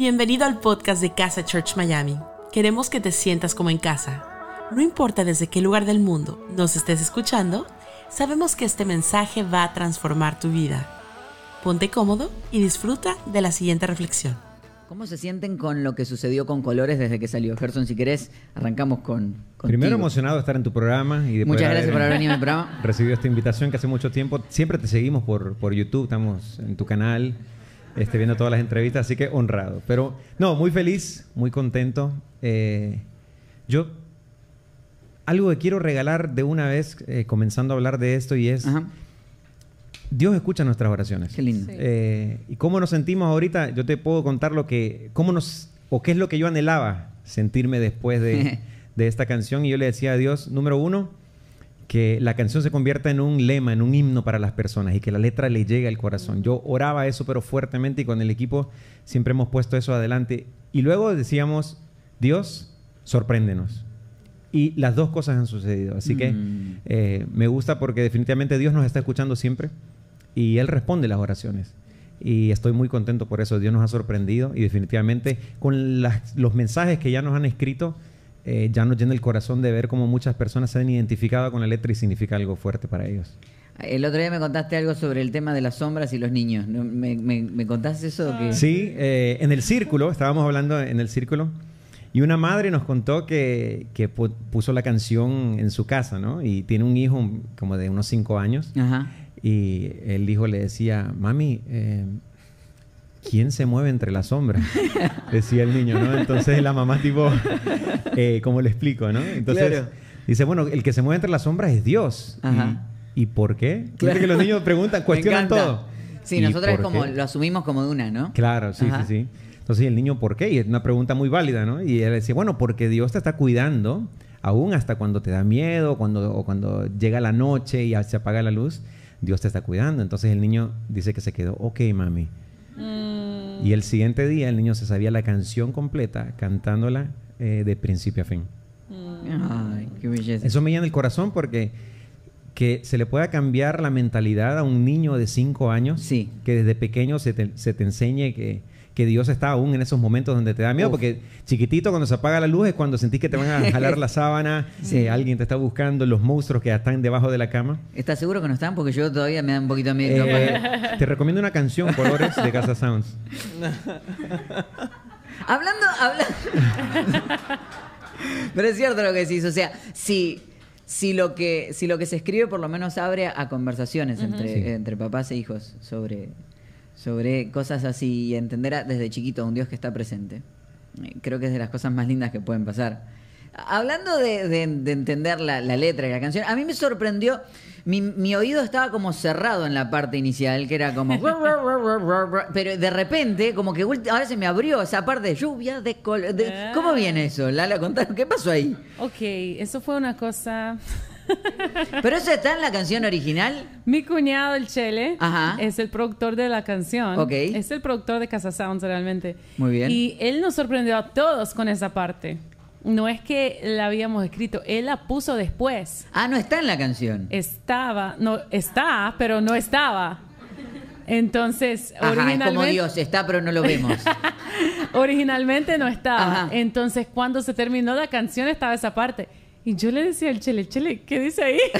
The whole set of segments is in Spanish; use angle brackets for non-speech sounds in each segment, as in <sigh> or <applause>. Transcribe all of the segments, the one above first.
Bienvenido al podcast de Casa Church Miami. Queremos que te sientas como en casa. No importa desde qué lugar del mundo nos estés escuchando, sabemos que este mensaje va a transformar tu vida. Ponte cómodo y disfruta de la siguiente reflexión. ¿Cómo se sienten con lo que sucedió con Colores desde que salió? Gerson, si querés, arrancamos con. contigo. Primero emocionado de estar en tu programa y de Muchas poder gracias por haber venido a mi programa. <laughs> Recibido esta invitación que hace mucho tiempo. Siempre te seguimos por, por YouTube, estamos en tu canal, este, viendo todas las entrevistas, así que honrado. Pero no, muy feliz, muy contento. Eh, yo, algo que quiero regalar de una vez, eh, comenzando a hablar de esto, y es, Ajá. Dios escucha nuestras oraciones. Qué lindo. Eh, y cómo nos sentimos ahorita, yo te puedo contar lo que, cómo nos, o qué es lo que yo anhelaba sentirme después de, <laughs> de esta canción. Y yo le decía a Dios, número uno, que la canción se convierta en un lema, en un himno para las personas y que la letra le llegue al corazón. Yo oraba eso, pero fuertemente y con el equipo siempre hemos puesto eso adelante. Y luego decíamos, Dios, sorpréndenos. Y las dos cosas han sucedido. Así que Mm. eh, me gusta porque definitivamente Dios nos está escuchando siempre y Él responde las oraciones. Y estoy muy contento por eso. Dios nos ha sorprendido y definitivamente con las- los mensajes que ya nos han escrito, eh, ya nos llena el corazón de ver cómo muchas personas se han identificado con la letra y significa algo fuerte para ellos. El otro día me contaste algo sobre el tema de las sombras y los niños. ¿Me, me, me contaste eso? Que... Sí, eh, en el círculo, estábamos hablando en el círculo, y una madre nos contó que, que pu- puso la canción en su casa, ¿no? Y tiene un hijo como de unos cinco años. Ajá. Y el hijo le decía, mami, eh, ¿quién se mueve entre las sombras? <laughs> Decía el niño, ¿no? Entonces la mamá tipo, <laughs> eh, ¿cómo le explico, no? Entonces Claro. dice, bueno, el que se mueve entre las sombras es Dios. Ajá. ¿Y, ¿y por qué? Claro. Que los niños preguntan, cuestionan todo. Sí, ¿Y nosotros como lo asumimos como de una, ¿no? Claro, sí, Ajá. sí, sí. Entonces, ¿y el niño por qué? Y es una pregunta muy válida, ¿no? Y él decía, bueno, porque Dios te está cuidando, aún hasta cuando te da miedo, cuando, o cuando llega la noche y se apaga la luz, Dios te está cuidando. Entonces el niño dice que se quedó, ok, mami. Y el siguiente día el niño se sabía la canción completa, cantándola eh, de principio a fin. Ay, qué belleza. Eso me llena el corazón porque que se le pueda cambiar la mentalidad a un niño de 5 años, Sí. que desde pequeño se te, se te enseñe que, que Dios está aún en esos momentos donde te da miedo, Uf. porque chiquitito cuando se apaga la luz es cuando sentís que te van a <laughs> jalar la sábana, eh, alguien te está buscando, los monstruos que están debajo de la cama. ¿Estás seguro que no están? Porque yo todavía me da un poquito de miedo. Eh, te recomiendo una canción, Colores, de Casa Sounds. <laughs> Hablando, hablando. <laughs> Pero es cierto lo que decís. O sea, si, si, lo que, si lo que se escribe por lo menos abre a, a conversaciones entre, Sí. entre papás e hijos sobre, sobre cosas así y entender a- desde chiquito a un Dios que está presente. eh, Creo que es de las cosas más lindas que pueden pasar. Hablando de, de- de entender la, la letra y la canción, a mí me sorprendió. Mi, mi oído estaba como cerrado en la parte inicial, que era como. <laughs> <laughs> Pero de repente, como que ahora se me abrió esa parte de lluvia de color. ¿Cómo viene eso? Lala, contanos, ¿qué pasó ahí? Ok, eso fue una cosa. ¿Pero eso está en la canción original? Mi cuñado, el Chele, Ajá. es el productor de la canción. Ok. Es el productor de Casa Sounds realmente. Muy bien. Y él nos sorprendió a todos con esa parte. No es que la habíamos escrito, él la puso después. Ah, no está en la canción. Estaba, no, está, pero no estaba. Entonces, Ajá, es como originalmente, Dios, está pero no lo vemos. <laughs> originalmente no estaba. Ajá. Entonces, cuando se terminó la canción, estaba esa parte. Y yo le decía al Chele, Chele, ¿qué dice ahí? <laughs>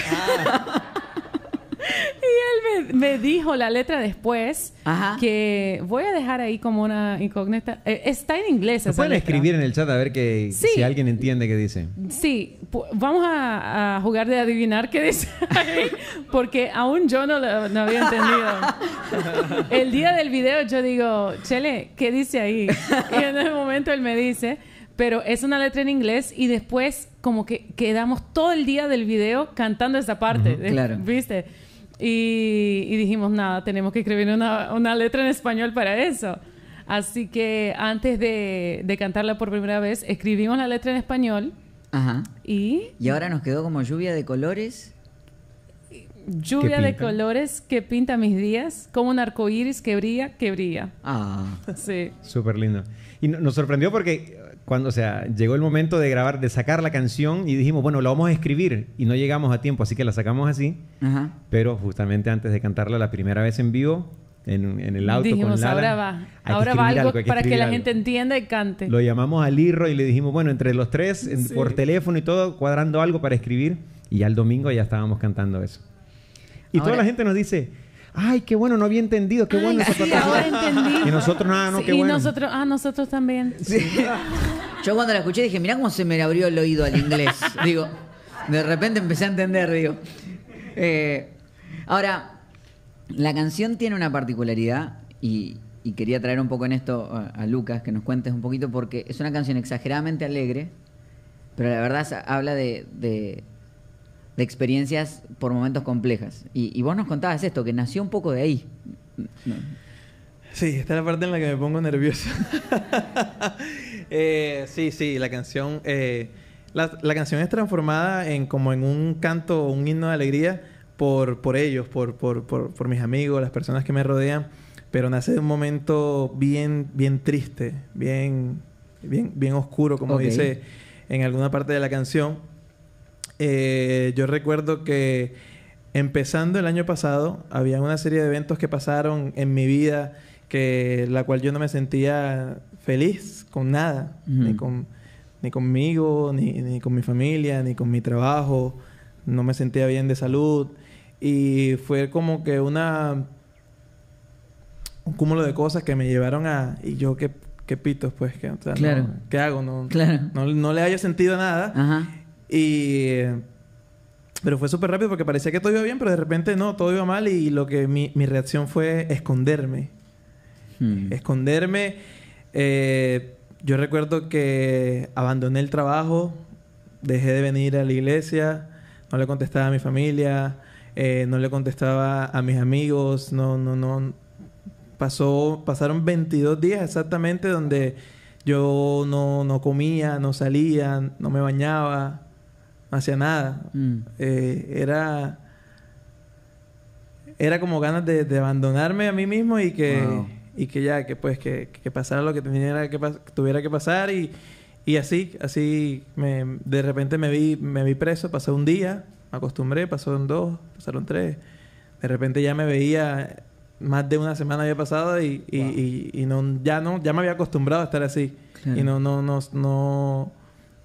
y él me, me dijo la letra después, Ajá. que voy a dejar ahí como una incógnita. Eh, está en inglés ¿Me esa pueden letra. escribir en el chat a ver que, Sí. si alguien entiende qué dice? Sí, vamos a, a jugar de adivinar qué dice ahí, porque aún yo no lo no había entendido. <laughs> El día del video yo digo, Chele, ¿qué dice ahí? Y en el momento él me dice, pero es una letra en inglés y después como que quedamos todo el día del video cantando esa parte, de- claro. <laughs> ¿viste? Y, y dijimos, nada, tenemos que escribir una, una letra en español para eso. Así que antes de, de cantarla por primera vez, escribimos la letra en español Ajá. y Y ahora nos quedó como lluvia de colores. lluvia ¿Qué de colores que pinta mis días, como un arco iris que brilla, que brilla. Ah. Sí. Súper lindo. Y no- nos sorprendió porque cuando, o sea, llegó el momento de grabar, de sacar la canción y dijimos, bueno, la vamos a escribir y no llegamos a tiempo, así que la sacamos así. Ajá. Pero justamente antes de cantarla la primera vez en vivo, en, en el auto Dijimos, con Lala. ahora va. Ahora va algo para que la algo. gente entienda y cante. Lo llamamos al Irro y le dijimos, bueno, entre los tres, por teléfono y todo, cuadrando algo para escribir. Y ya el domingo ya estábamos cantando eso. Y Ahora- toda la gente nos dice, ay, qué bueno, no había entendido, qué bueno esa Sí, participación". ahora entendí. Y nosotros, nada, no, Sí, qué y bueno. nosotros, ah, nosotros también. Yo cuando la escuché dije, mirá cómo se me abrió el oído al inglés. <laughs> digo, de repente empecé a entender, digo. Eh, ahora, la canción tiene una particularidad y, y quería traer un poco en esto a, a Lucas, que nos cuentes un poquito, porque es una canción exageradamente alegre, pero la verdad habla de, de- de experiencias por momentos complejas. Y, y vos nos contabas esto, que nació un poco de ahí. Sí, esta es la parte en la que me pongo nervioso. <laughs> Eh, sí, sí, la canción... eh, la, la canción es transformada en como en un canto, un himno de alegría por, por ellos, por, por, por, por mis amigos, las personas que me rodean, pero nace de un momento bien, bien triste, bien, bien, bien oscuro, como dice en alguna parte de la canción. Eh, yo recuerdo que empezando el año pasado, había una serie de eventos que pasaron en mi vida que la cual yo no me sentía feliz con nada, ni con ni conmigo, ni, ni con mi familia, ni con mi trabajo, no me sentía bien de salud. Y fue como que una un cúmulo de cosas que me llevaron a y yo qué qué pitos pues que o sea, no- qué hago no, Claro. no no le haya sentido nada. Ajá. Y... Pero fue súper rápido porque parecía que todo iba bien, pero de repente no, todo iba mal y lo que mi, mi reacción fue esconderme. Hmm. Esconderme. eh, yo recuerdo que abandoné el trabajo, dejé de venir a la iglesia, no le contestaba a mi familia, eh, no le contestaba a mis amigos, no, no, no. Pasó, pasaron 22 días exactamente donde yo no, no comía, no salía, no me bañaba, no hacía nada. Mm. Eh, era era como ganas de, de abandonarme a mí mismo y que Wow. y que ya que pues que, que pasara lo que tenía que pas- tuviera que pasar y, y así así me, de repente me vi me vi preso pasó un día me acostumbré pasaron dos pasaron tres de repente ya me veía más de una semana había pasado y, y, y- y no ya no ya me había acostumbrado a estar así Claro. y no no no no,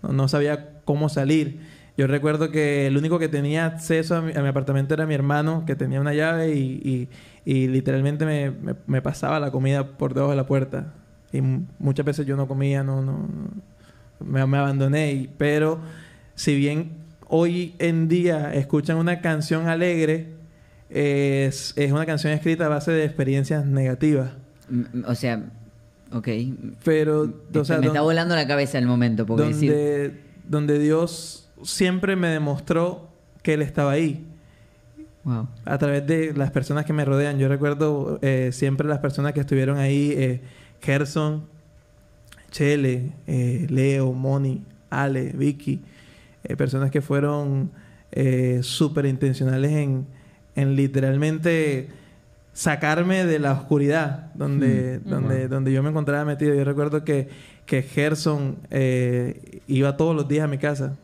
no sabía cómo salir. Yo recuerdo que el único que tenía acceso a mi, a mi apartamento era mi hermano, que tenía una llave y, y- y literalmente me, me- me pasaba la comida por debajo de la puerta. Y muchas veces yo no comía, no, no, no- me, me abandoné. Y- pero si bien hoy en día escuchan una canción alegre, es, es una canción escrita a base de experiencias negativas. O sea, ok. Pero, o sea, me don- está volando la cabeza el momento, porque decir, donde, donde Dios siempre me demostró que Él estaba ahí wow. a través de las personas que me rodean. Yo recuerdo eh, siempre las personas que estuvieron ahí, eh, Gerson, Chele, eh, Leo, Moni, Ale, Vicky, eh, personas que fueron eh, súper intencionales en, en literalmente sacarme de la oscuridad donde, Mm. donde, Wow. donde yo me encontraba metido. Yo recuerdo que, que Gerson eh, iba todos los días a mi casa.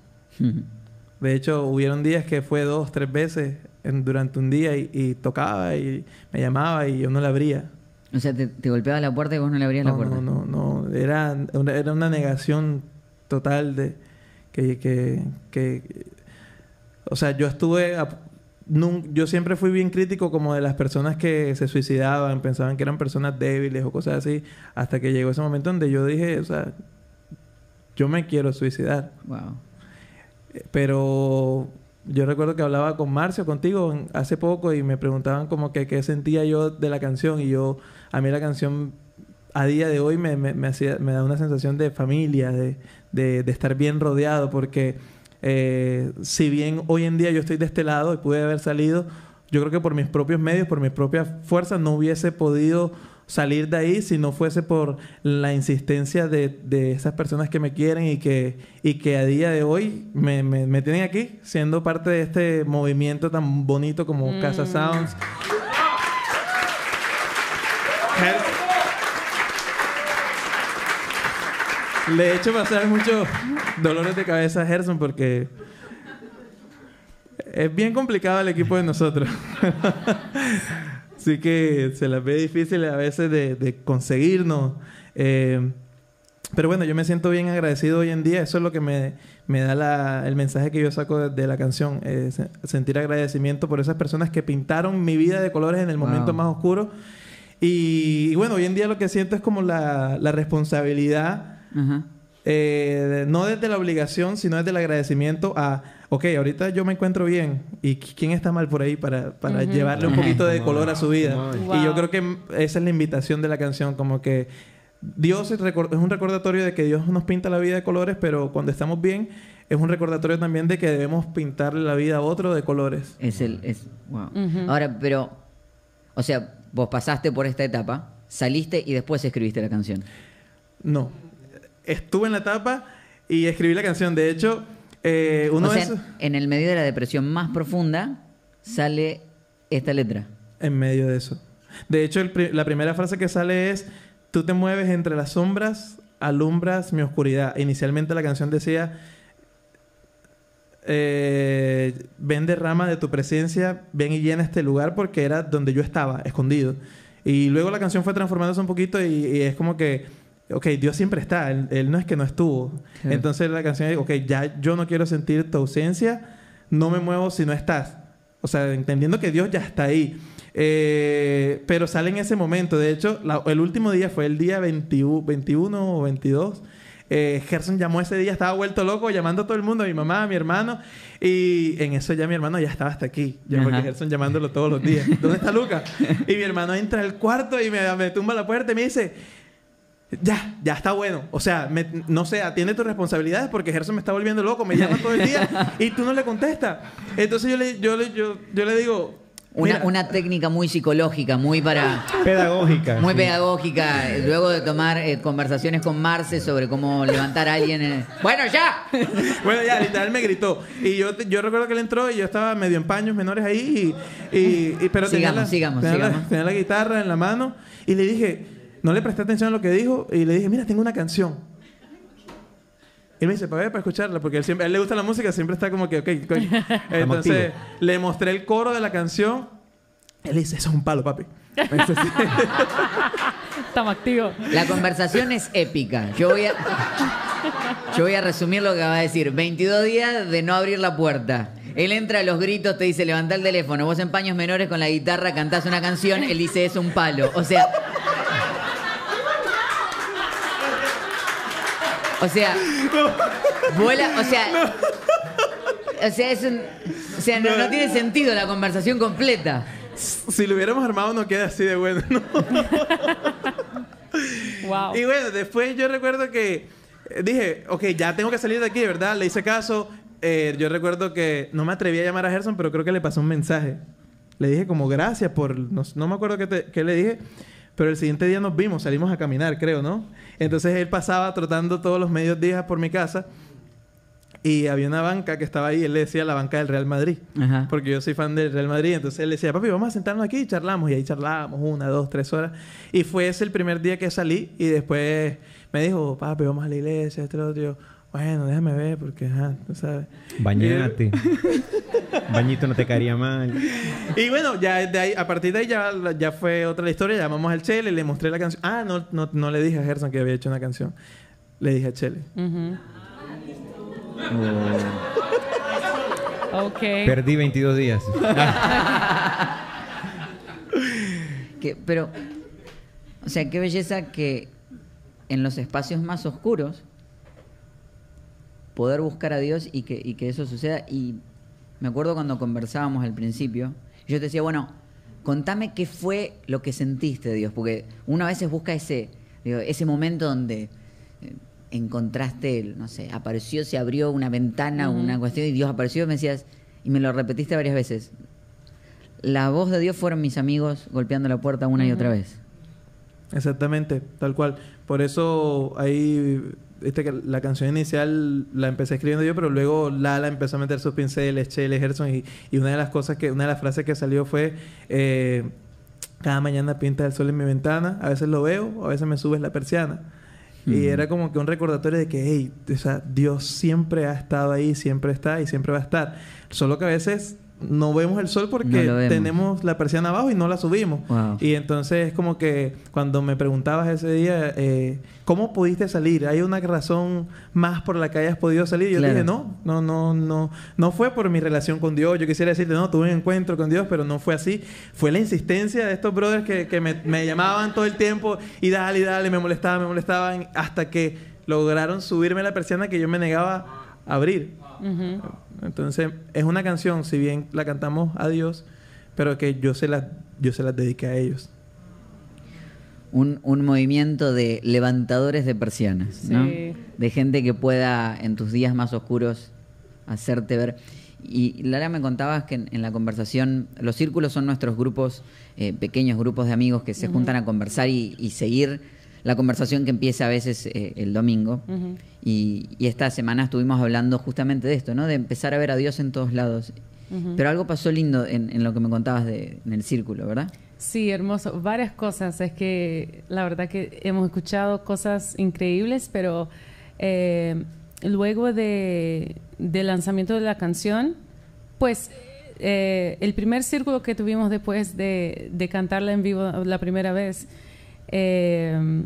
De hecho, hubieron días que fue dos, tres veces en- durante un día y, y tocaba y me llamaba y yo no le abría. o sea, te, te golpeaba la puerta y vos no le abrías la No, puerta. no, no, no. Era una, era una negación total de que, que, que- o sea, yo estuve a- nun- yo siempre fui bien crítico como de las personas que se suicidaban, pensaban que eran personas débiles o cosas así, hasta que llegó ese momento donde yo dije, o sea, yo me quiero suicidar. Wow. Pero yo recuerdo que hablaba con Marcio, contigo, hace poco y me preguntaban como que qué sentía yo de la canción y yo, a mí la canción a día de hoy me, me, me da una sensación de familia, de, de, de estar bien rodeado, porque eh, si bien hoy en día yo estoy de este lado y pude haber salido, yo creo que por mis propios medios, por mis propias fuerzas, no hubiese podido salir de ahí si no fuese por la insistencia de, de esas personas que me quieren y que, y que a día de hoy me, me- me tienen aquí siendo parte de este movimiento tan bonito como Casa Sounds. Le he hecho pasar muchos dolores de cabeza a Gerson porque es bien complicado el equipo de nosotros. <laughs> sí que se las ve difícil a veces de, de conseguirnos. Eh, pero bueno, yo me siento bien agradecido hoy en día. Eso es lo que me, me da la- el mensaje que yo saco de, de la canción. eh, se- sentir agradecimiento por esas personas que pintaron mi vida de colores en el Wow. momento más oscuro. Y, y bueno, hoy en día lo que siento es como la, la responsabilidad Ajá. eh, no desde la obligación, sino desde el agradecimiento a, ok, ahorita yo me encuentro bien y qui- quién está mal por ahí para, para llevarle un poquito de color a su vida. Wow. Y yo creo que esa es la invitación de la canción, como que Dios es, un recordatorio de que Dios nos pinta la vida de colores, pero cuando estamos bien es un recordatorio también de que debemos pintarle la vida a otro de colores. Es el. Es, wow. Ahora, pero. O sea, vos pasaste por esta etapa, saliste y después escribiste la canción. No, estuve en la etapa y escribí la canción. De hecho, eh, uno o de sea, esos- en el medio de la depresión más profunda sale esta letra. en medio de eso. De hecho, el la primera frase que sale es, tú te mueves entre las sombras, alumbras mi oscuridad. Inicialmente la canción decía, eh, ven derrama de tu presencia, ven y llena este lugar porque era donde yo estaba, escondido. Y luego la canción fue transformándose un poquito y, y es como que, ok, Dios siempre está, él, él no es que no estuvo. Entonces la canción es, ok, ya yo no quiero sentir tu ausencia, no me muevo si no estás. O sea, entendiendo que Dios ya está ahí. Eh, pero sale en ese momento. De hecho, la- el último día fue el día 21, 21 o 22. Eh, Gerson llamó ese día, estaba vuelto loco, llamando a todo el mundo, a mi mamá, a mi hermano. Y en eso ya mi hermano ya estaba hasta aquí. Ya Ajá. porque Gerson llamándolo todos los días. ¿Dónde está Luca? <laughs> Y mi hermano entra al cuarto y me, me tumba la puerta y me dice... Ya, ya está bueno. O sea, me- no sé, atiende tus responsabilidades porque Gerson me está volviendo loco, me llama todo el día y tú no le contestas. Entonces yo le, yo le, yo, yo le digo... Una, "Mira, una técnica muy psicológica, muy para. Pedagógica. Muy sí. pedagógica, eh, luego de tomar eh, conversaciones con Marce sobre cómo levantar a alguien. en- Bueno, ya. <laughs> Bueno, ya, literal me gritó. Y yo, yo recuerdo que él entró y yo estaba medio en paños menores ahí. Y, y- y- pero tenía, Sigamos, la, sigamos, tenía, la- sigamos. tenía la guitarra en la mano. Y le dije, no le presté atención a lo que dijo. Y le dije, mira, tengo una canción. Y él me dice, para ver, para escucharla. Porque él siempre, a él le gusta la música, siempre está como que, ok, coño. <laughs> Entonces, le mostré el coro de la canción. Él dice, eso es un palo, papi. <laughs> Estamos activos. La conversación es épica. Yo voy a. Yo voy a resumir lo que va a decir. 22 días de no abrir la puerta. Él entra a los gritos, te dice levanta el teléfono. Vos en paños menores con la guitarra cantás una canción, él dice es un palo. O sea. O sea. Vuela, o sea. O sea, es un. O sea, no, no tiene sentido la conversación completa. si lo hubiéramos armado, no queda así de bueno. ¿no? <laughs> Wow. Y bueno, después yo recuerdo que eh, dije, ok, ya tengo que salir de aquí, ¿verdad? Le hice caso. Eh, yo recuerdo que no me atreví a llamar a Gerson, pero creo que le pasó un mensaje. Le dije como gracias por... No, no me acuerdo qué, te- qué le dije, pero el siguiente día nos vimos, salimos a caminar, creo, ¿no? Entonces él pasaba trotando todos los medios días por mi casa y había una banca que estaba ahí, él le decía la banca del Real Madrid. Ajá. Porque yo soy fan del Real Madrid. Entonces él decía, papi, vamos a sentarnos aquí y charlamos. Y ahí charlábamos una, dos, tres horas. Y fue ese el primer día que salí. Y después me dijo, papi, vamos a la iglesia, este otro. Bueno, déjame ver porque, ajá, tú sabes. Bañate. <laughs> Bañito no te caería mal. Y bueno, ya de ahí, a partir de ahí ya, ya fue otra la historia. Llamamos al Chele, le mostré la canción. Ah, no, no, no le dije a Gerson que había hecho una canción. Le dije a Chele. Ujú. Ok. Perdí 22 días. Que, pero, o sea, qué belleza que en los espacios más oscuros poder buscar a Dios y que, y que eso suceda. Y me acuerdo cuando conversábamos al principio, yo te decía, bueno, contame qué fue lo que sentiste, Dios, porque uno a veces busca ese, digo, ese momento donde eh, encontraste, no sé, apareció, se abrió una ventana, una cuestión y Dios apareció y me decías, y me lo repetiste varias veces. La voz de Dios fueron mis amigos golpeando la puerta una y otra vez. Exactamente, tal cual. Por eso ahí este, la canción inicial la empecé escribiendo yo, pero luego Lala empezó a meter sus pinceles, Chele, Gerson, y, y una de las cosas que, una de las frases que salió fue eh, cada mañana pinta el sol en mi ventana, a veces lo veo, a veces me subes la persiana. Y Mm. era como que un recordatorio de que, hey, o sea, Dios siempre ha estado ahí, siempre está y siempre va a estar. Solo que a veces no vemos el sol porque No tenemos la persiana abajo y no la subimos. Wow. Y entonces es como que cuando me preguntabas ese día, eh, ¿cómo pudiste salir? ¿Hay una razón más por la que hayas podido salir? Y yo Claro. dije, no, no, no, no, no fue por mi relación con Dios. Yo quisiera decirte, no, tuve un encuentro con Dios, pero no fue así. Fue la insistencia de estos brothers que, que me, me llamaban todo el tiempo y dale, y dale, me molestaban, me molestaban, hasta que lograron subirme la persiana que yo me negaba a abrir. Entonces, es una canción, si bien la cantamos a Dios, pero que yo se las, yo se las dediqué a ellos. Un, un movimiento de levantadores de persianas, ¿no? De gente que pueda en tus días más oscuros hacerte ver. Y Lara me contabas que en, en la conversación, los círculos son nuestros grupos, eh, pequeños grupos de amigos que se juntan a conversar y, y seguir la conversación que empieza a veces eh, el domingo. Y, y esta semana estuvimos hablando justamente de esto, ¿no? De empezar a ver a Dios en todos lados. Pero algo pasó lindo en, en lo que me contabas de, en el círculo, ¿verdad? Sí, hermoso. Varias cosas. Es que la verdad que hemos escuchado cosas increíbles, pero eh, luego de, del lanzamiento de la canción, pues eh, el primer círculo que tuvimos después de, de cantarla en vivo la primera vez, eh,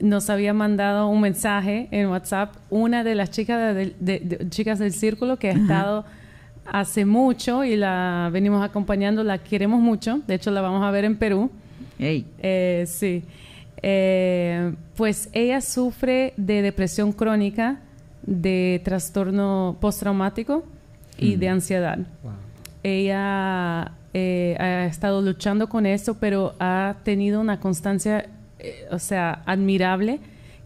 nos había mandado un mensaje en WhatsApp una de las chicas, de- de- de- chicas del círculo que ha estado hace mucho y la venimos acompañando, la queremos mucho, de hecho la vamos a ver en Perú. Eh, sí. Eh, pues ella sufre de depresión crónica, de trastorno postraumático y de ansiedad. Ella eh, ha estado luchando con eso, pero ha tenido una constancia, eh, o sea, admirable,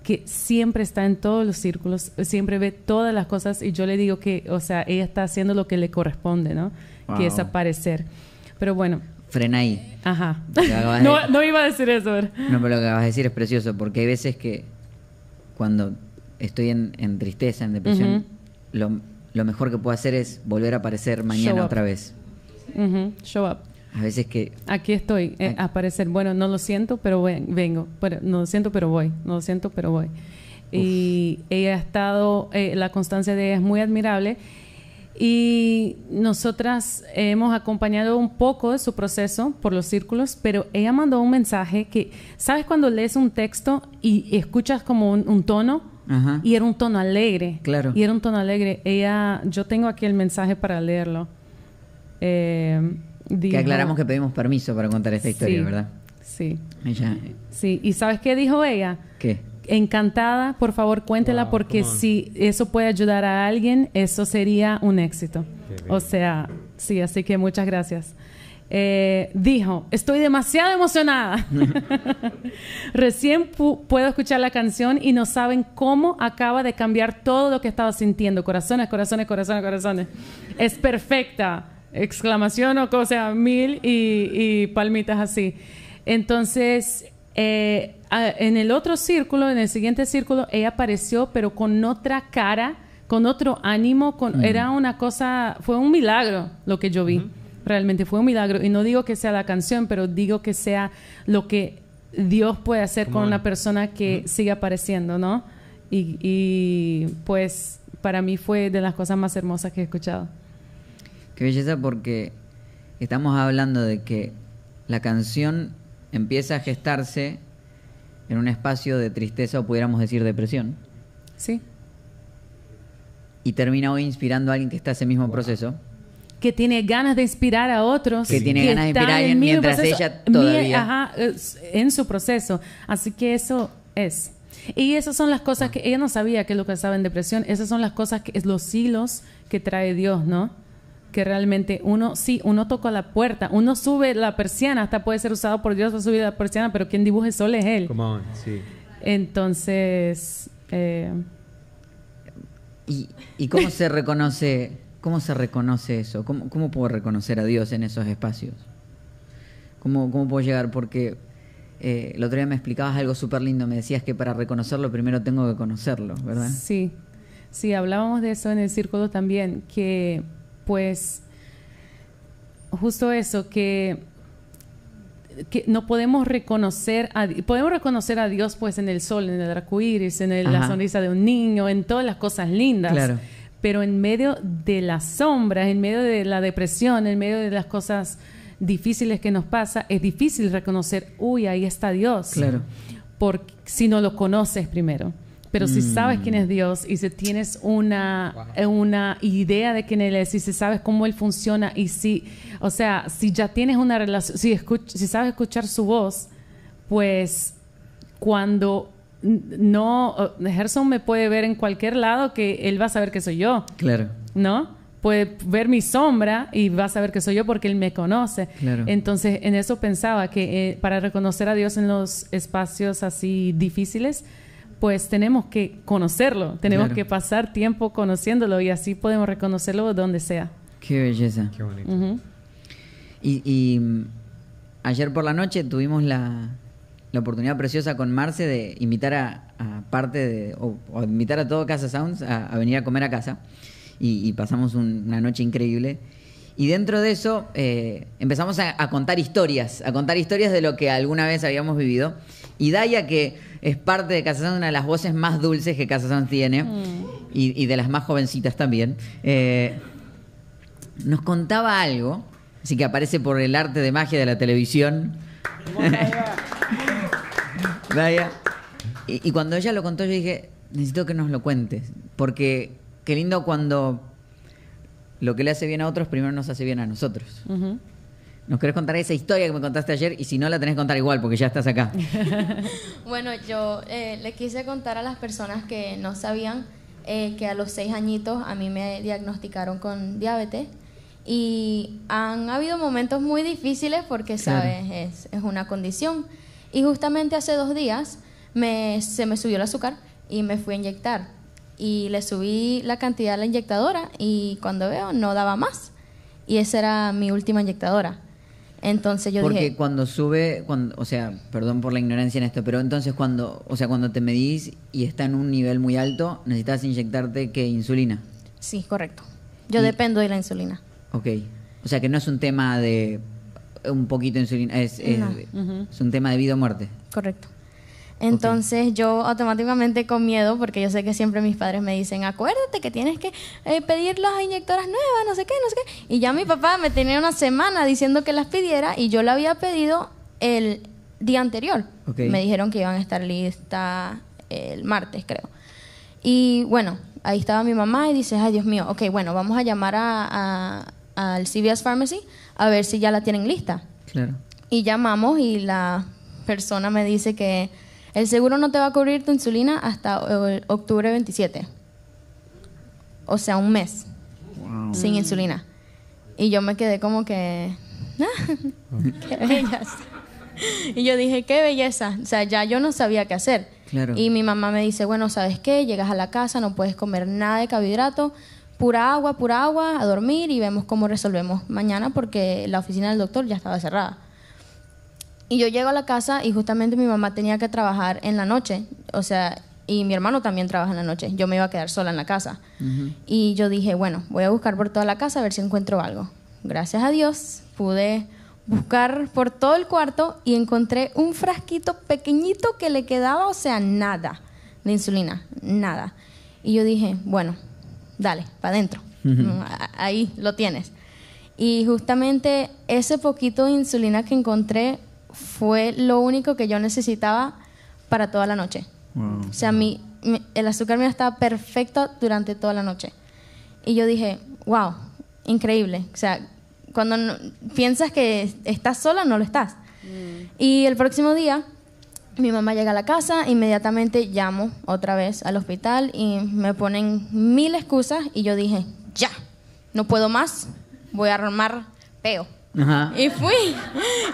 que siempre está en todos los círculos, siempre ve todas las cosas y yo le digo que, o sea, ella está haciendo lo que le corresponde, ¿no? Que es Wow. aparecer. Pero bueno, Frena ahí. ajá. Lo que acabas de- no, no iba a decir eso, ¿verdad? No, pero lo que acabas de decir es precioso, porque hay veces que cuando estoy en, en tristeza, en depresión, Ujú. lo, lo mejor que puedo hacer es volver a aparecer mañana otra vez. Ujú, Show up. A veces que Aquí estoy, eh, Aquí. aparecer. Bueno, no lo siento, pero ven- vengo. Bueno, no lo siento, pero voy. No lo siento, pero voy. Y ella ha estado, eh, la constancia de ella es muy admirable. Y nosotras hemos acompañado un poco de su proceso por los círculos, pero ella mandó un mensaje que, ¿sabes cuando lees un texto y escuchas como un, un tono? Ajá. Y era un tono alegre. Claro. Y era un tono alegre. Ella, yo tengo aquí el mensaje para leerlo. Eh, que aclaramos que pedimos permiso para contar esta historia, Sí, ¿verdad? Sí, Ella, sí. ¿Y sabes qué dijo ella? ¿qué? Encantada, por favor, cuéntela Wow, porque si eso puede ayudar a alguien, eso sería un éxito. O sea, sí, así que muchas gracias. Eh, dijo, estoy demasiado emocionada. <laughs> Recién pu- puedo escuchar la canción y no saben cómo acaba de cambiar todo lo que estaba sintiendo. Corazones, corazones, corazones, corazones. Es perfecta. Exclamación o cosa, mil y, y palmitas así. Entonces, eh, en el otro círculo, en el siguiente círculo, ella apareció, pero con otra cara, con otro ánimo, con, era una cosa, fue un milagro lo que yo vi. Realmente fue un milagro. Y no digo que sea la canción, pero digo que sea lo que Dios puede hacer Come con on. una persona que sigue apareciendo, ¿no? Y, y, pues para mí fue de las cosas más hermosas que he escuchado. Qué belleza porque estamos hablando de que la canción empieza a gestarse en un espacio de tristeza o pudiéramos decir depresión Sí. y termina hoy inspirando a alguien que está en ese mismo proceso. que tiene ganas de inspirar a otros. Que tiene ganas de inspirar a en alguien mientras proceso, ella mi- todavía- ajá, es- en su proceso. Así que eso es. Y esas son las cosas que ella no sabía que es lo que estaba en depresión. Esas son las cosas que es los hilos que trae Dios, ¿no? Que realmente uno, sí, uno toca la puerta, uno sube la persiana, hasta puede ser usado por Dios para subir la persiana, pero quien dibuja el sol es Él. Come on, sí. Entonces, eh, ¿Y, y cómo se reconoce, cómo se reconoce eso? ¿Cómo, cómo puedo reconocer a Dios en esos espacios? ¿Cómo, cómo puedo llegar? Porque eh, el otro día me explicabas algo súper lindo. Me decías que para reconocerlo primero tengo que conocerlo, ¿verdad? Sí, sí, hablábamos de eso en el círculo también, que pues justo eso, que, que no podemos reconocer, a, podemos reconocer a Dios pues en el sol, en el arco iris, en el- la sonrisa de un niño, en todas las cosas lindas. Claro. pero en medio de las sombras, en medio de la depresión, en medio de las cosas difíciles que nos pasa, es difícil reconocer, uy, ahí está Dios. Claro. Porque si no lo conoces primero. Pero si Mm. sabes quién es Dios y si tienes una, una idea de quién Él es y si sabes cómo Él funciona y si, o sea, si ya tienes una relación, si, escuch- si sabes escuchar su voz, pues cuando no, eh, Gerson me puede ver en cualquier lado que Él va a saber que soy yo, Claro. ¿no? Puede ver mi sombra y va a saber que soy yo porque Él me conoce. Claro. Entonces, en eso pensaba que eh, para reconocer a Dios en los espacios así difíciles, pues tenemos que conocerlo, tenemos Claro. que pasar tiempo conociéndolo y así podemos reconocerlo donde sea. Qué belleza. Qué bonito. Y, y, mm, ayer por la noche tuvimos la, la oportunidad preciosa con Marce de invitar a, a parte de, o, o invitar a todo Casa Sounds a, a venir a comer a casa. Y, y pasamos un- una noche increíble. Y dentro de eso eh, empezamos a, a contar historias, a contar historias de lo que alguna vez habíamos vivido. Y Daya, que es parte de Casa Sounds, una de las voces más dulces que Casa Sounds tiene, y, y de las más jovencitas también, eh, nos contaba algo, así que aparece por el arte de magia de la televisión. <laughs> Vaya. Y, y cuando ella lo contó, yo dije, necesito que nos lo cuentes. Porque qué lindo cuando lo que le hace bien a otros, primero nos hace bien a nosotros. ¿Nos querés contar esa historia que me contaste ayer? Y si no, la tenés que contar igual, porque ya estás acá. <laughs> Bueno, yo eh, le quise contar a las personas que no sabían eh, que a los seis añitos a mí me diagnosticaron con diabetes y han habido momentos muy difíciles porque, Claro. sabes, es, es una condición. Y justamente hace dos días me, se me subió el azúcar y me fui a inyectar. Y le subí la cantidad a la inyectadora y cuando veo no daba más. Y esa era mi última inyectadora. Entonces yo Porque dije... cuando sube, cuando, o sea, perdón por la ignorancia en esto, pero entonces cuando, o sea, cuando te medís y está en un nivel muy alto, necesitas inyectarte que insulina. Sí, correcto. Yo Y- dependo de la insulina. Ok. O sea que no es un tema de un poquito de insulina, es, es, es un tema de vida o muerte. Correcto. Entonces yo automáticamente con miedo, porque yo sé que siempre mis padres me dicen, acuérdate que tienes que eh, pedir las inyectoras nuevas, no sé qué, no sé qué. Y ya mi papá me tenía una semana diciendo que las pidiera y yo la había pedido el día anterior. Me dijeron que iban a estar listas el martes, creo. Y bueno, ahí estaba mi mamá y dice, ay Dios mío, ok, bueno, vamos a llamar a, a- al CVS Pharmacy a ver si ya la tienen lista. Claro. Y llamamos y la persona me dice que el seguro no te va a cubrir tu insulina hasta eh, octubre 27. O sea, un mes Wow. sin insulina. Y yo me quedé como que... <laughs> "Ah, ¡Qué belleza! Y yo dije, qué belleza. O sea, ya yo no sabía qué hacer. Claro. Y mi mamá me dice, bueno, ¿sabes qué? Llegas a la casa, no puedes comer nada de carbohidrato, pura agua, pura agua, a dormir y vemos cómo resolvemos mañana porque la oficina del doctor ya estaba cerrada. Y yo llego a la casa y justamente mi mamá tenía que trabajar en la noche, o sea, y mi hermano también trabaja en la noche. Yo me iba a quedar sola en la casa. Y yo dije, bueno, voy a buscar por toda la casa a ver si encuentro algo. Gracias a Dios pude buscar por todo el cuarto y encontré un frasquito pequeñito que le quedaba, o sea, nada de insulina, nada. Y yo dije, bueno, dale, para adentro. Ahí lo tienes. Y justamente ese poquito de insulina que encontré fue lo único que yo necesitaba para toda la noche. Wow. O sea, mi, mi- el azúcar mío estaba perfecto durante toda la noche. Y yo dije, wow, increíble. O sea, cuando no- piensas que estás sola, no lo estás. Y el próximo día, mi mamá llega a la casa, inmediatamente llamo otra vez al hospital y me ponen mil excusas y yo dije, ya, no puedo más, voy a armar peo. Ajá. Y fui.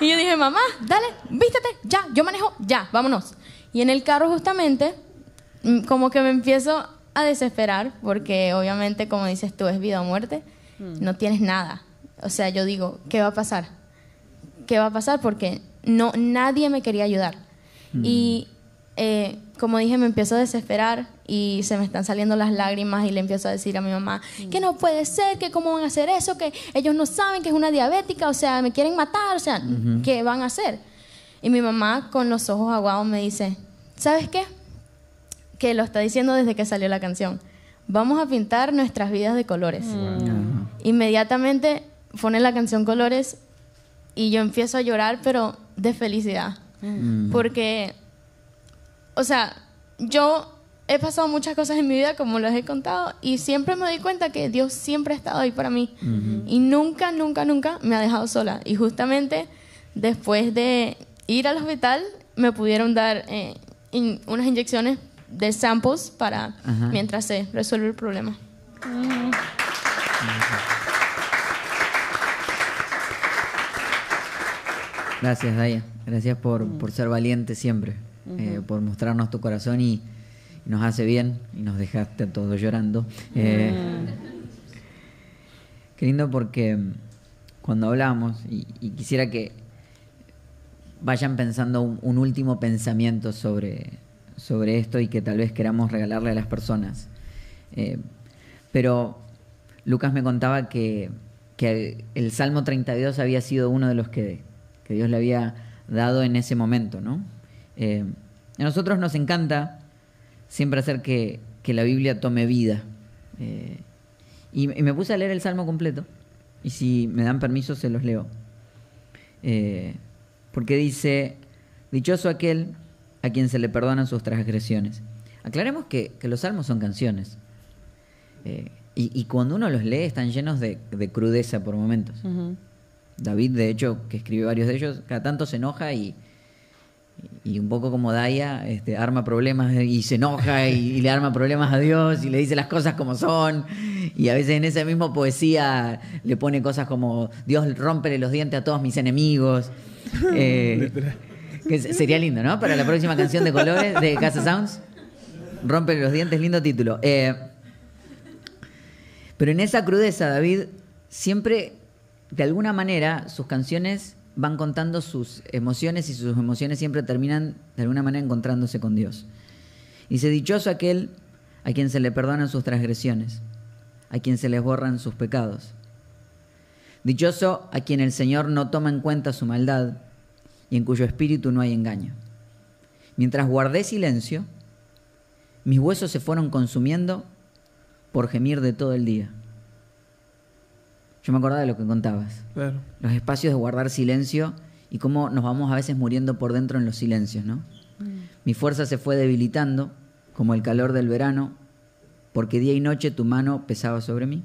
Y yo dije, mamá, dale, vístete, ya, yo manejo, ya, vámonos. Y en el carro justamente, mm, como que me empiezo a desesperar, porque obviamente, como dices tú, es vida o muerte, no tienes nada. O sea, yo digo, ¿qué va a pasar? ¿Qué va a pasar? Porque no, nadie me quería ayudar. Y eh, como dije, me empiezo a desesperar y se me están saliendo las lágrimas y le empiezo a decir a mi mamá que no puede ser, que cómo van a hacer eso, que ellos no saben que es una diabética, o sea, me quieren matar, o sea, ¿qué van a hacer? Y mi mamá con los ojos aguados me dice, ¿sabes qué? Que lo está diciendo desde que salió la canción. vamos a pintar nuestras vidas de colores. Ajá. Inmediatamente pone la canción Colores y yo empiezo a llorar, pero de felicidad. Mm. Porque, o sea, yo he pasado muchas cosas en mi vida, como les he contado, y siempre me doy cuenta que Dios siempre ha estado ahí para mí. Y nunca, nunca, nunca me ha dejado sola. Y justamente después de ir al hospital, me pudieron dar eh, in- unas inyecciones de samples para mientras se resuelve el problema. Gracias, Daya. Gracias por, por ser valiente siempre, eh, por mostrarnos tu corazón y, y nos hace bien y nos dejaste a todos llorando. Eh, Qué lindo porque mm, cuando hablamos, y, y quisiera que vayan pensando un, un último pensamiento sobre, sobre esto y que tal vez queramos regalarle a las personas. Eh, pero Lucas me contaba que, que el Salmo 32 había sido uno de los que, que Dios le había dado en ese momento, ¿no? Eh, a nosotros nos encanta siempre hacer que, que la Biblia tome vida. Eh, y, y me puse a leer el Salmo completo. Y si me dan permiso, se los leo. Eh, porque dice, dichoso aquel a quien se le perdonan sus transgresiones. Aclaremos que, que los salmos son canciones. Eh, y, y cuando uno los lee están llenos de, de crudeza por momentos. David, de hecho, que escribió varios de ellos, cada tanto se enoja y, y un poco como Daya, este, arma problemas y se enoja y, y le arma problemas a Dios y le dice las cosas como son. Y a veces en esa misma poesía le pone cosas como Dios rómpele los dientes a todos mis enemigos. <laughs> Eh, que se- sería lindo, ¿no? Para la próxima canción de colores de Casa Sounds. Rómpele los dientes, lindo título. Eh, pero en esa crudeza, David siempre, de alguna manera, sus canciones van contando sus emociones y sus emociones siempre terminan, de alguna manera, encontrándose con Dios. Dice, dichoso aquel a quien se le perdonan sus transgresiones, a quien se les borran sus pecados. Dichoso a quien el Señor no toma en cuenta su maldad y en cuyo espíritu no hay engaño. Mientras guardé silencio, mis huesos se fueron consumiendo por gemir de todo el día. Yo me acordaba de lo que contabas, Claro. los espacios de guardar silencio y cómo nos vamos a veces muriendo por dentro en los silencios, ¿no? Mi fuerza se fue debilitando, como el calor del verano, porque día y noche tu mano pesaba sobre mí.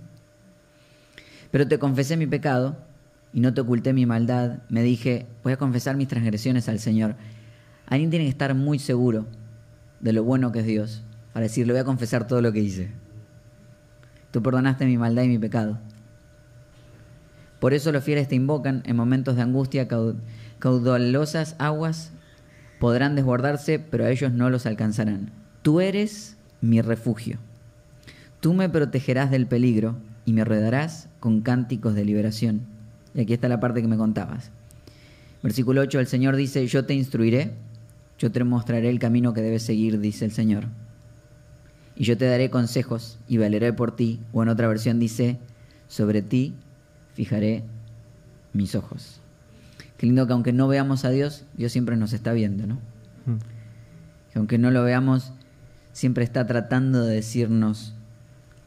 Pero te confesé mi pecado y no te oculté mi maldad. Me dije, voy a confesar mis transgresiones al Señor. Alguien tiene que estar muy seguro de lo bueno que es Dios para decirle, voy a confesar todo lo que hice. Tú perdonaste mi maldad y mi pecado. Por eso los fieles te invocan en momentos de angustia, cau- caudalosas aguas podrán desbordarse, pero a ellos no los alcanzarán. Tú eres mi refugio. Tú me protegerás del peligro y me rodearás con cánticos de liberación. Y aquí está la parte que me contabas. Versículo 8, el Señor dice, yo te instruiré, yo te mostraré el camino que debes seguir, dice el Señor. Y yo te daré consejos y valeré por ti. O en otra versión dice, sobre ti fijaré mis ojos. Qué lindo que aunque no veamos a Dios, Dios siempre nos está viendo, ¿no? Que aunque no lo veamos, siempre está tratando de decirnos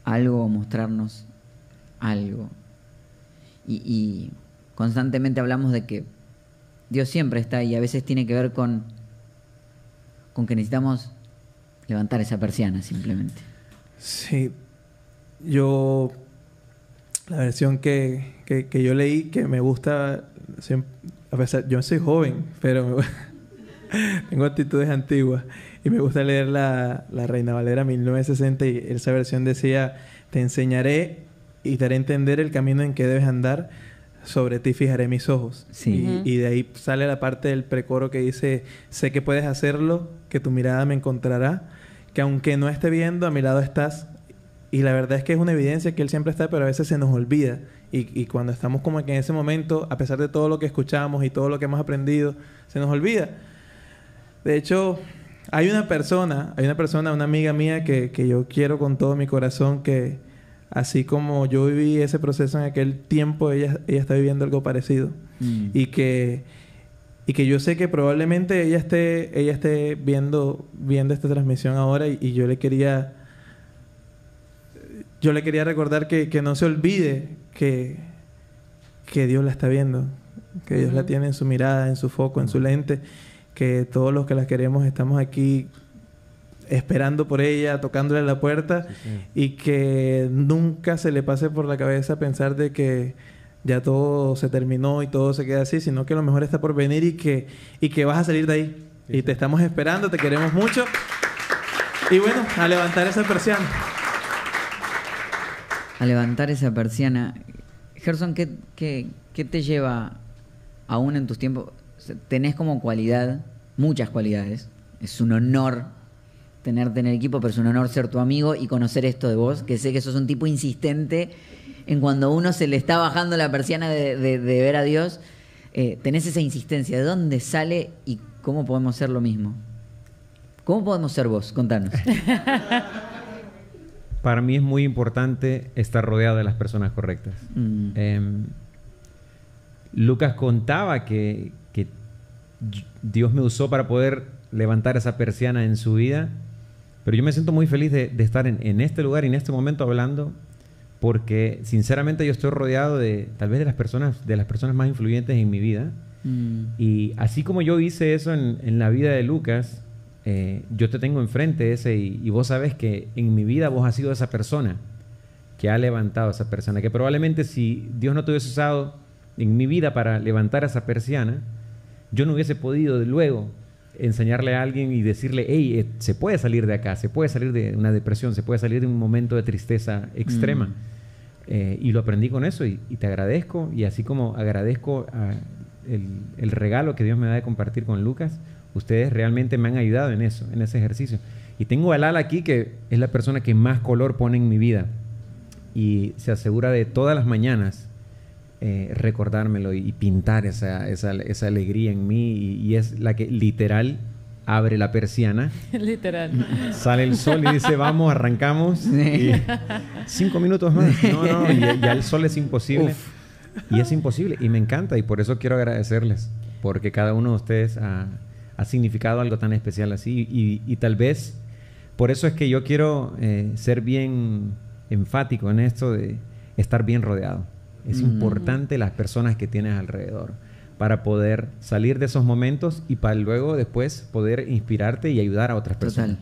algo o mostrarnos algo. Y, y constantemente hablamos de que Dios siempre está y a veces tiene que ver con, con que necesitamos levantar esa persiana simplemente. Sí. Yo. La versión que, que, que yo leí, que me gusta. siem- a pesar, yo soy joven, pero <laughs> tengo actitudes antiguas. Y me gusta leer la, la Reina Valera 1960. Y esa versión decía: Te enseñaré y te haré entender el camino en que debes andar. Sobre ti fijaré mis ojos. Sí. Y, y de ahí sale la parte del precoro que dice: Sé que puedes hacerlo, que tu mirada me encontrará, que aunque no esté viendo, a mi lado estás. Y la verdad es que es una evidencia que Él siempre está, pero a veces se nos olvida. Y, y cuando estamos como que en ese momento, a pesar de todo lo que escuchamos y todo lo que hemos aprendido, se nos olvida. De hecho, hay una persona, hay una persona, una amiga mía que, que yo quiero con todo mi corazón, que así como yo viví ese proceso en aquel tiempo, ella, ella está viviendo algo parecido. Mm. Y que, y que yo sé que probablemente ella esté, ella esté viendo, viendo esta transmisión ahora y, y yo le quería yo le quería recordar que, que no se olvide que, que Dios la está viendo, que Dios la tiene en su mirada, en su foco, en su lente, que todos los que la queremos estamos aquí esperando por ella, tocándole la puerta y que nunca se le pase por la cabeza pensar de que ya todo se terminó y todo se queda así, sino que lo mejor está por venir y que, y que vas a salir de ahí. Y te estamos esperando, te queremos mucho. Y bueno, a levantar esa persiana. A levantar esa persiana. Gerson, ¿qué, te lleva aún en tus tiempos? Tenés como cualidad, muchas cualidades. Es un honor tenerte en el equipo, pero es un honor ser tu amigo y conocer esto de vos, que sé que sos un tipo insistente en cuando uno se le está bajando la persiana de ver a Dios. eh, tenés esa insistencia. ¿De dónde sale y cómo podemos ser lo mismo? ¿Cómo podemos ser vos? Contanos. <laughs> Para mí es muy importante estar rodeado de las personas correctas. Mm. Em, Lucas contaba que, Dios me usó para poder levantar esa persiana en su vida, pero yo me siento muy feliz de, de estar en, en este lugar y en este momento hablando, porque sinceramente yo estoy rodeado de tal vez de las personas, de las personas más influyentes en mi vida. Mm. Y así como yo hice eso en, en la vida de Lucas, eh, yo te tengo enfrente ese y, y vos sabes que en mi vida vos has sido esa persona que ha levantado a esa persona, que probablemente si Dios no te hubiese usado en mi vida para levantar a esa persiana, yo no hubiese podido de luego enseñarle a alguien y decirle, hey, eh, se puede salir de acá, se puede salir de una depresión, se puede salir de un momento de tristeza extrema. Mm. Eh, y lo aprendí con eso y, y te agradezco. Y así como agradezco a el, el regalo que Dios me da de compartir con Lucas, ustedes realmente me han ayudado en eso, en ese ejercicio. Y tengo a Lala aquí, que es la persona que más color pone en mi vida. Y se asegura de todas las mañanas eh, recordármelo y, y pintar esa, esa, esa alegría en mí. Y, y es la que literal abre la persiana <laughs> Literal. Sale el sol y dice, vamos, arrancamos. Sí. Y cinco minutos más. No, no, y ya el sol es imposible. Y es imposible. Y me encanta. Y por eso quiero agradecerles. Porque cada uno de ustedes ha, ha significado algo tan especial así. Y, y tal vez, por eso es que yo quiero eh, ser bien enfático en esto de estar bien rodeado. Es Mm. importante las personas que tienes alrededor para poder salir de esos momentos y para luego después poder inspirarte y ayudar a otras personas.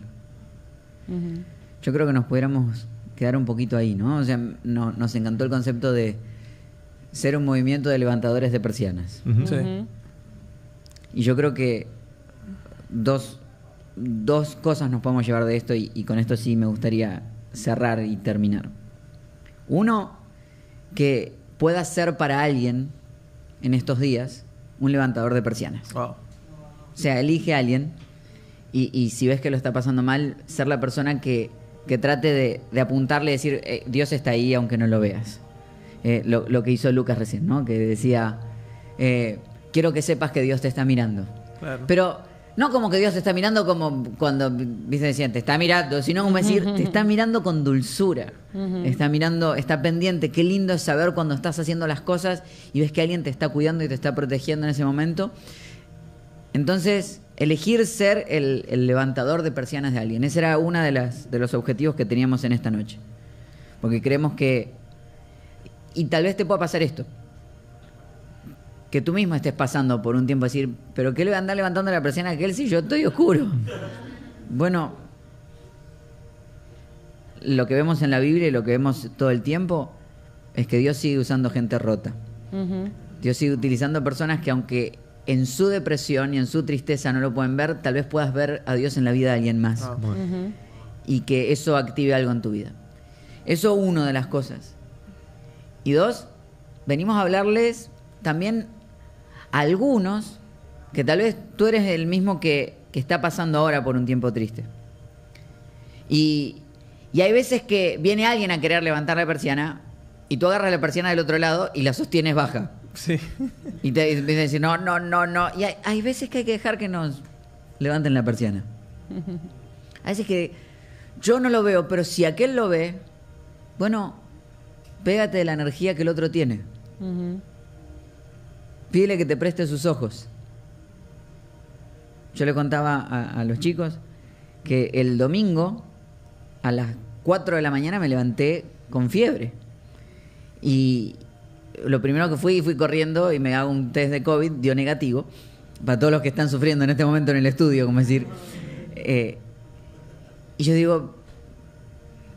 Total. Yo creo que nos pudiéramos quedar un poquito ahí, ¿no? O sea, no- nos encantó el concepto de ser un movimiento de levantadores de persianas. Sí. Y yo creo que dos, dos cosas nos podemos llevar de esto y, y con esto sí me gustaría cerrar y terminar. Uno, que pueda ser para alguien en estos días un levantador de persianas. Wow. O sea, elige a alguien y, y si ves que lo está pasando mal, ser la persona que, que trate de, de apuntarle y decir, eh, Dios está ahí aunque no lo veas. Eh, lo, lo que hizo Lucas recién, ¿no? Que decía, eh, quiero que sepas que Dios te está mirando. Claro. Pero no como que Dios te está mirando como cuando, viste, decían, te está mirando, sino como decir, te está mirando con dulzura. Está mirando, está pendiente. Qué lindo es saber cuando estás haciendo las cosas y ves que alguien te está cuidando y te está protegiendo en ese momento. Entonces, elegir ser el, el levantador de persianas de alguien. Ese era uno de, las, de los objetivos que teníamos en esta noche. Porque creemos que... Y tal vez te pueda pasar esto. Que tú mismo estés pasando por un tiempo decir, pero ¿qué le va a andar levantando la persiana a aquel si yo estoy oscuro? Bueno, lo que vemos en la Biblia y lo que vemos todo el tiempo es que Dios sigue usando gente rota. Dios sigue utilizando personas que aunque en su depresión y en su tristeza no lo pueden ver, tal vez puedas ver a Dios en la vida de alguien más. Ah. Y que eso active algo en tu vida. Eso una de las cosas. Y dos, venimos a hablarles también algunos que tal vez tú eres el mismo que, que está pasando ahora por un tiempo triste. Y, y hay veces que viene alguien a querer levantar la persiana y tú agarras la persiana del otro lado y la sostienes baja. Sí. Y te empiezan a decir, no, no, no, no. Y hay, hay veces que hay que dejar que nos levanten la persiana. <laughs> Hay veces que yo no lo veo, pero si aquel lo ve, bueno, pégate de la energía que el otro tiene. Ujú. Pídele que te preste sus ojos. Yo le contaba a, los chicos que el domingo, a las 4 de la mañana me levanté con fiebre. Y lo primero que fui, fui corriendo y me hago un test de COVID, dio negativo. Para todos los que están sufriendo en este momento en el estudio, como decir. eh, y yo digo,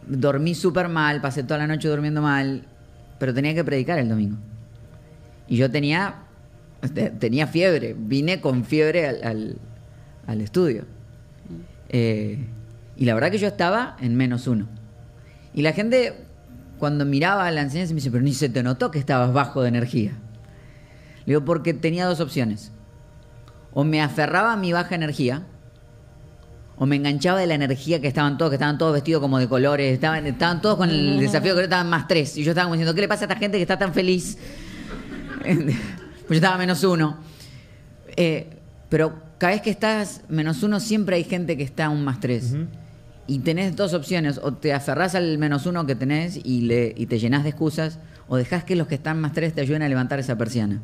dormí súper mal, pasé toda la noche durmiendo mal, pero tenía que predicar el domingo. Y yo tenía, te- tenía fiebre, vine con fiebre al, al- estudio. Eh, y la verdad que yo estaba en menos uno. Y la gente, cuando miraba la enseñanza, me dice, pero ni se te notó que estabas bajo de energía. Le digo, porque tenía dos opciones. O me aferraba a mi baja energía, o me enganchaba de la energía que estaban todos, que estaban todos vestidos como de colores, estaban, todos con el desafío que estaban más tres. Y yo estaba diciendo, ¿qué le pasa a esta gente que está tan feliz? <laughs> pues yo estaba menos uno. Eh, pero cada vez que estás menos uno, siempre hay gente que está un más tres. Y tenés dos opciones, o te aferrás al menos uno que tenés y, le, y te llenás de excusas, o dejás que los que están más tres te ayuden a levantar esa persiana.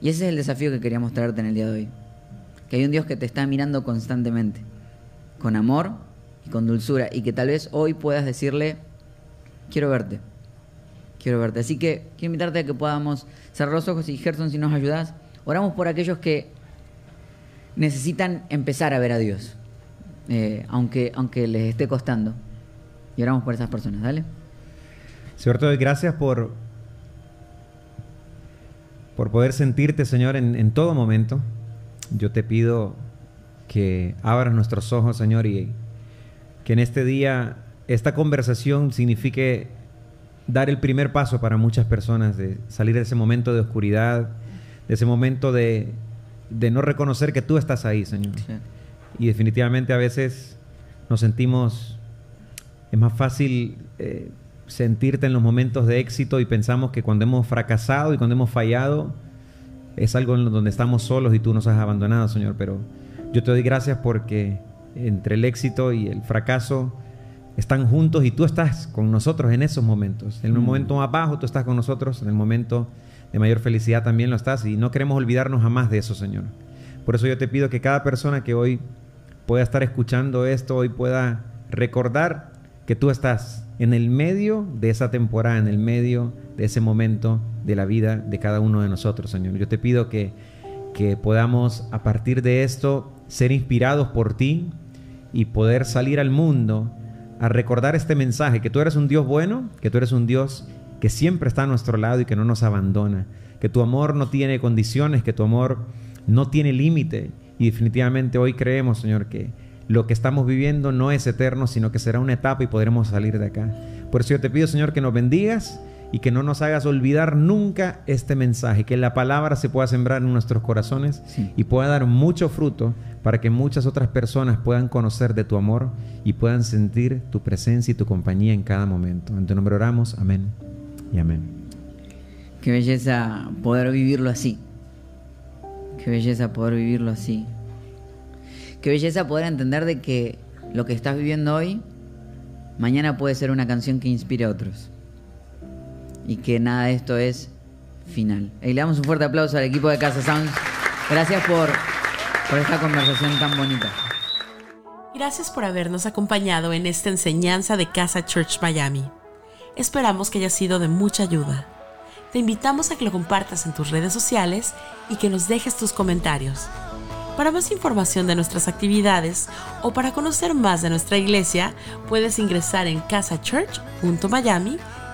Y ese es el desafío que queríamos traerte en el día de hoy. Que hay un Dios que te está mirando constantemente, con amor y con dulzura, y que tal vez hoy puedas decirle, quiero verte, quiero verte. Así que quiero invitarte a que podamos cerrar los ojos y Gerson, si nos ayudas, oramos por aquellos que necesitan empezar a ver a Dios, eh, aunque, aunque les esté costando. Y oramos por esas personas, ¿dale? Señor, te doy gracias por, por poder sentirte, Señor, en, en todo momento. Yo te pido que abras nuestros ojos, Señor, y que en este día esta conversación signifique dar el primer paso para muchas personas, de salir de ese momento de oscuridad, de ese momento de, de no reconocer que tú estás ahí, Señor. Y definitivamente a veces nos sentimos, es más fácil eh, sentirte en los momentos de éxito y pensamos que cuando hemos fracasado y cuando hemos fallado es algo en donde estamos solos y tú nos has abandonado, Señor. Pero yo te doy gracias porque entre el éxito y el fracaso están juntos y tú estás con nosotros en esos momentos. En el Mm. momento más bajo tú estás con nosotros, en el momento de mayor felicidad también lo estás y no queremos olvidarnos jamás de eso, Señor. Por eso yo te pido que cada persona que hoy pueda estar escuchando esto, hoy pueda recordar que tú estás en el medio de esa temporada, en el medio de ese momento de la vida de cada uno de nosotros, Señor. Yo te pido que, que podamos a partir de esto ser inspirados por ti y poder salir al mundo a recordar este mensaje, que tú eres un Dios bueno, que tú eres un Dios que siempre está a nuestro lado y que no nos abandona, que tu amor no tiene condiciones, que tu amor no tiene límite. Y definitivamente hoy creemos, Señor, que lo que estamos viviendo no es eterno, sino que será una etapa y podremos salir de acá. Por eso yo te pido, Señor, que nos bendigas y que no nos hagas olvidar nunca este mensaje, que la palabra se pueda sembrar en nuestros corazones Sí. y pueda dar mucho fruto para que muchas otras personas puedan conocer de tu amor y puedan sentir tu presencia y tu compañía en cada momento. En tu nombre oramos, amén y amén. Qué belleza poder vivirlo así. Qué belleza poder vivirlo así. Qué belleza poder entender de que lo que estás viviendo hoy, mañana puede ser una canción que inspire a otros. Y que nada de esto es final. Y le damos un fuerte aplauso al equipo de Casa Sounds. Gracias por, por esta conversación tan bonita. Gracias por habernos acompañado en esta enseñanza de Casa Church Miami. Esperamos que haya sido de mucha ayuda. Te invitamos a que lo compartas en tus redes sociales y que nos dejes tus comentarios. Para más información de nuestras actividades o para conocer más de nuestra iglesia, puedes ingresar en casachurch.miami